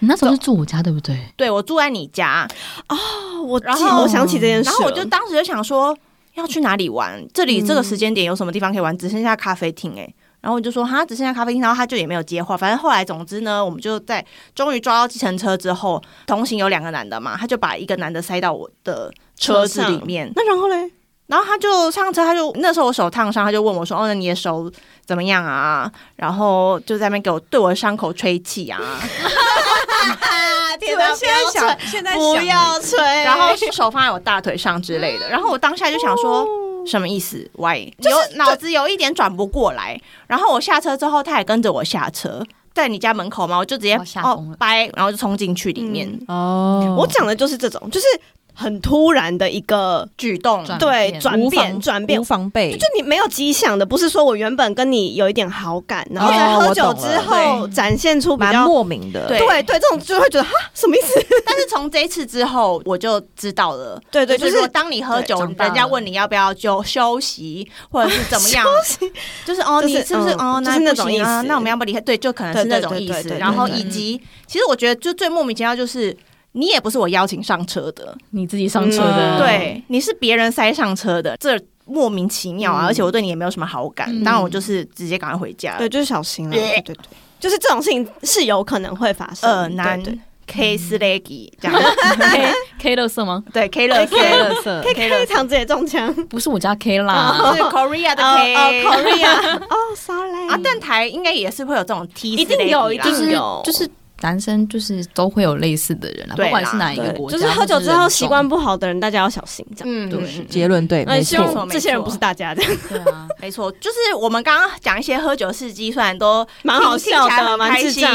你那时候是住我家对不对？对，我住在你家，哦，我然后我想起这件事，然后我就当时就想说要去哪里玩，这里嗯这个时间点有什么地方可以玩？只剩下咖啡厅哎、然后我就说哈，只剩下咖啡厅，然后他就也没有接话。反正后来，总之呢，我们就在终于抓到计程车之后，同行有两个男的嘛，他就把一个男的塞到我的车子里面，那然后嘞，然后他就上车，他就那时候我手烫伤，他就问我说：“哦，那你的手怎么样啊？”然后就在那边给我对我的伤口吹气啊，天哪现在想现在不要吹，然后手放在我大腿上之类的。然后我当下就想说。什么意思？Why？有脑子有一点转不过来。然后我下车之后，他也跟着我下车，在你家门口嘛，我就直接哦掰，然后就冲进去里面。嗯哦，我讲的就是这种，就是很突然的一个举动，对转变转变无。防备，就你没有迹象的，不是说我原本跟你有一点好感，然后喝酒之后展现出比蛮较莫名的，对对对，这种就会觉得哈什么意思？但是从这一次之后，我就知道了。对对，就是当你喝酒，人家问你要不要就休息，或者是怎么样，就是哦，你是不是嗯哦？那是那种意思那我们要不离开？对，就可能是那种意思。然后以及，其实我觉得就最莫名其妙就是。你也不是我邀请上车的，你自己上车的，嗯。对，你是别人塞上车的，这莫名其妙啊！嗯。而且我对你也没有什么好感，嗯。当然我就是直接赶快回家。对，，就是小心了。对。对对对，就是这种事情是有可能会发生。呃，男对。对 K 斯雷吉这样，K K 乐色吗？对 K 乐 K 乐色可以开场子也中枪。不是我家 K 啦，是 Korea 的哦 K 哦，Korea，哦，sorry。啊，但台应该也是会有这种 T，一定有一定就是有就是男生就是都会有类似的人啊，不管是哪一个国家，就是喝酒之后习惯不不好的人，大家要小心。这样，嗯，对嗯结论对，那希没错，望这些人不是大家这样，对啊，没错，就是我们刚刚讲一些喝酒事迹，虽然都蛮好笑的，蛮很开心、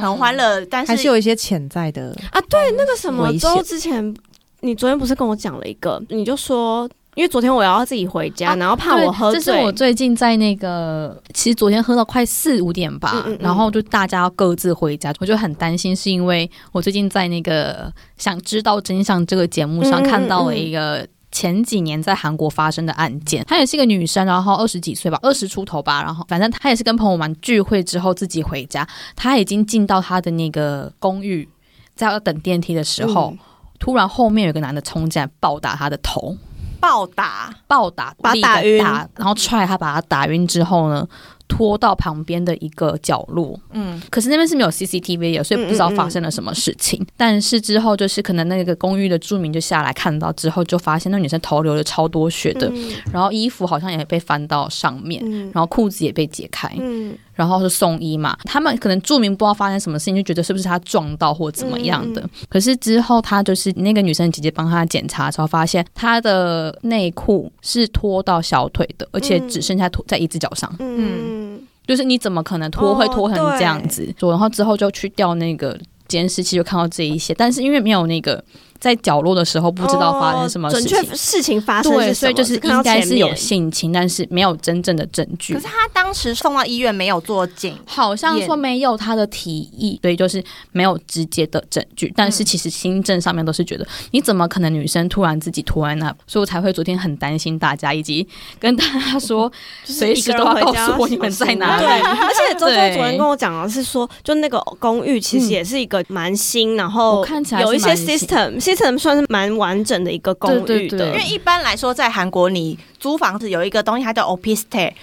很欢乐，但是还是有一些潜在的，啊。对，那个什么周之前，你昨天不是跟我讲了一个，你就说，因为昨天我要自己回家，啊然后怕我喝醉这是，我最近在那个，其实昨天喝到快四五点吧，嗯嗯嗯。然后就大家要各自回家，我就很担心，是因为我最近在那个想知道真相这个节目上看到了一个前几年在韩国发生的案件。她也是一个女生，然后二十几岁吧，二十出头吧，然后反正她也是跟朋友们聚会之后自己回家，她已经进到她的那个公寓，在要等电梯的时候，嗯。突然后面有个男的冲进来暴打她的头，暴打，暴打，把打晕，然后踹他，把他打晕之后呢，拖到旁边的一个角落。嗯，可是那边是没有 CCTV 的，所以不知道发生了什么事情。但是之后就是可能那个公寓的住民就下来看到之后，就发现那女生头流了超多血的，嗯。然后衣服好像也被翻到上面，嗯。然后裤子也被解开，嗯然后是送医嘛。他们可能住民不知道发生什么事情，就觉得是不是他撞到或怎么样的。嗯可是之后他就是那个女生姐姐帮他检查的时候，发现他的内裤是脱到小腿的，而且只剩下脱在一只脚上。嗯就是你怎么可能拖哦会拖成这样子？说然后之后就去调那个监视器，就看到这一些，但是因为没有那个在角落的时候不知道发生什么事情。哦准确事情发生对，所以就是应该是有性侵，但是没有真正的证据可是。他当时送到医院没有做检，好像说没有他的提议，所以就是没有直接的证据。但嗯是其实新政上面都是觉得，你怎么可能女生突然自己突然那？所以我才会昨天很担心大家，以及跟大家说，随时都要告诉我你们在哪里对，而且周周昨天跟我讲的是说，就那个公寓其实也是一个蛮新，然后我看起来是有一些蛮新 system system 算是蛮完整的一个公寓的，对对对因为一般来说在韩国你租房子有一个东西，它叫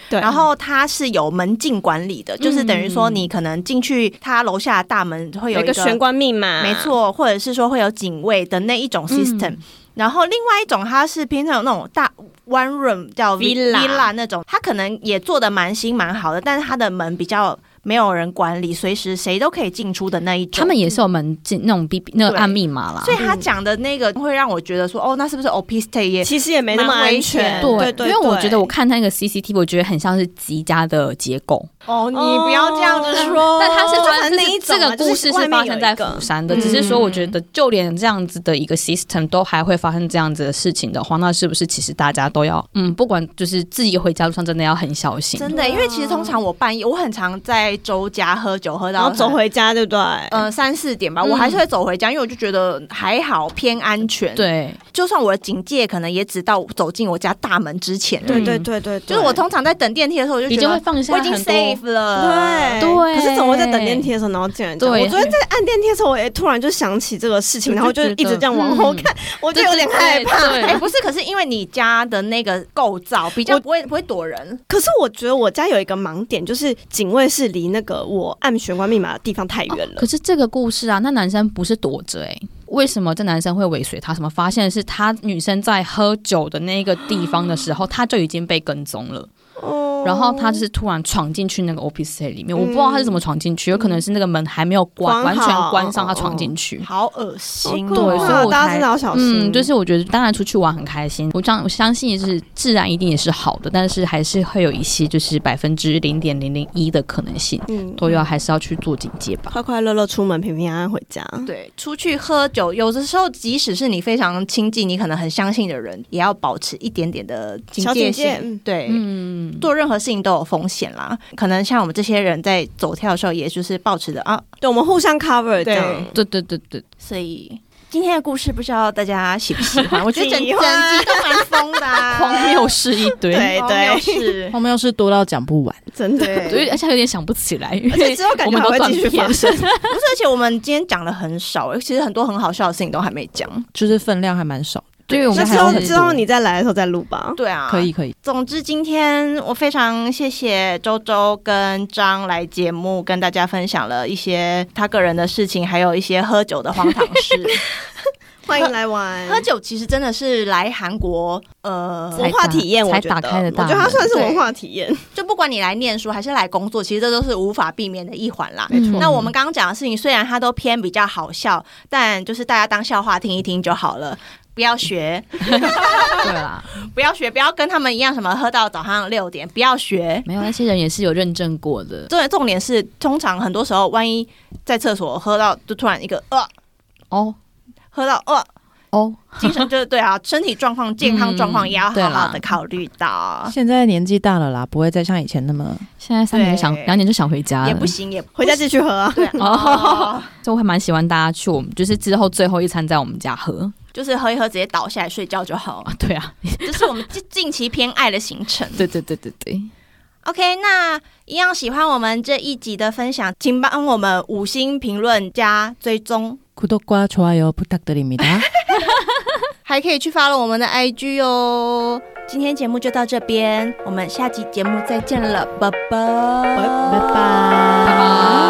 对然后它是有门禁管理的，就是等于说你可能进去它楼下的大门会一有一个玄关密码，没。错，或者是说会有警卫的那一种 system。然后另外一种，它是偏向有那种大 one room 叫 Villa villa 那种，它可能也做的蛮新蛮好的，但是它的门比较没有人管理，随时谁都可以进出的那一种。他们也是有门禁那种 B B 那个按密码啦。所以他讲的那个会让我觉得说，哦，那是不是 opistate 也其实也没那么安全，险对对，因为我觉得我看他那个 CCTV，我觉得很像是极家的结构，哦，你不要这样子说。但他是发生就那一种啊这个故事是发生在釜山的，只是说我觉得就连这样子的一个 system 都还会发生这样子的事情的话，那是不是其实大家都要嗯，不管就是自己回家路上真的要很小心。真的，因为其实通常我半夜，我很常在周家喝酒，喝到然后走回家，对不对？呃三四点吧，嗯。我还是会走回家，因为我就觉得还好偏安全。，对，就算我的警戒可能也只到走进我家大门之前。对对对对，就是我通常在等电梯的时候，我就觉得你就会放下我已经 safe 了。对。对。可是怎么会在等电梯的时候，然后竟然这样？对。我昨天在按电梯的时候，我也突然就想起这个事情，然后就一直这样往后看，我就有点害怕。对哎、不是，可是因为你家的那个构造比较不会不会躲人，可是我觉得我家有一个盲点，就是警卫室离那个我按玄关密码的地方太远了可。是这个故事啊，那男生不是躲着哎、为什么这男生会尾随他？什么发现的是他女生在喝酒的那个地方的时候，他就已经被跟踪了。哦然后他就是突然闯进去那个 office 里面，我不知道他是怎么闯进去，有可能是那个门还没有关，完全关上，他闯进去。好恶心、好哦。对，所以我才大家真的要小心。嗯，就是我觉得当然出去玩很开心，我相我相信就是自然一定也是好的，但是还是会有一些就是百分之零点零零一的可能性，嗯，都要还是要去做警戒吧。快快乐乐出门，平平安安回家。对，出去喝酒，有的时候即使是你非常亲近、你可能很相信的人，也要保持一点点的警戒性。戒嗯对，嗯，做任何事情都有风险啦。可能像我们这些人在走跳的时候，也就是保持着啊，对，我们互相 cover 这样。对对对对，所以。今天的故事不知道大家喜不喜欢？我觉得整整集都蛮疯的、啊，荒谬事一堆，对荒谬是，多到讲不完，真的。对，而且有点想不起来，而且为之后感我们都断觉还会继续片发生。不是，而且我们今天讲的很少，其实很多很好笑的事情都还没讲。就是分量还蛮少。对我那之后之后你再来的时候再录吧。对啊，可以。可以，总之，今天我非常谢谢周周跟张来节目，跟大家分享了一些他个人的事情，还有一些喝酒的荒唐事。欢迎来玩。喝酒其实真的是来韩国，呃，文化体验，我觉得，我觉得它算是文化体验。就不管你来念书还是来工作，其实这都是无法避免的一环啦。没错那我们刚刚讲的事情，虽然它都偏比较好笑，但就是大家当笑话听一听就好了。不要学，对啦，不要学，不要跟他们一样，什么喝到早上六点，不要学。没有那些人也是有认证过的，重重点是，通常很多时候，万一在厕所喝到，就突然一个呃，哦。喝到呃，哦，精神就是对啊，身体状况、健康状况也要好好的考虑到，现在年纪大了啦，不会再像以前那么现在三年就想两年就想回家了，也不行，也不回家继续喝啊。对啊哦。哦，所以我还蛮喜欢大家去我们就是之后最后一餐在我们家喝，就是喝一喝直接倒下来睡觉就好。啊，对啊，这是我们近近期偏爱的行程。对对对对对， OK，那一样喜欢我们这一集的分享，请帮我们五星评论加追踪， 구독과좋아요 부탁드립니다。还可以去发了我们的 IG 哦。今天节目就到这边，我们下期节目再见了，拜拜，拜拜。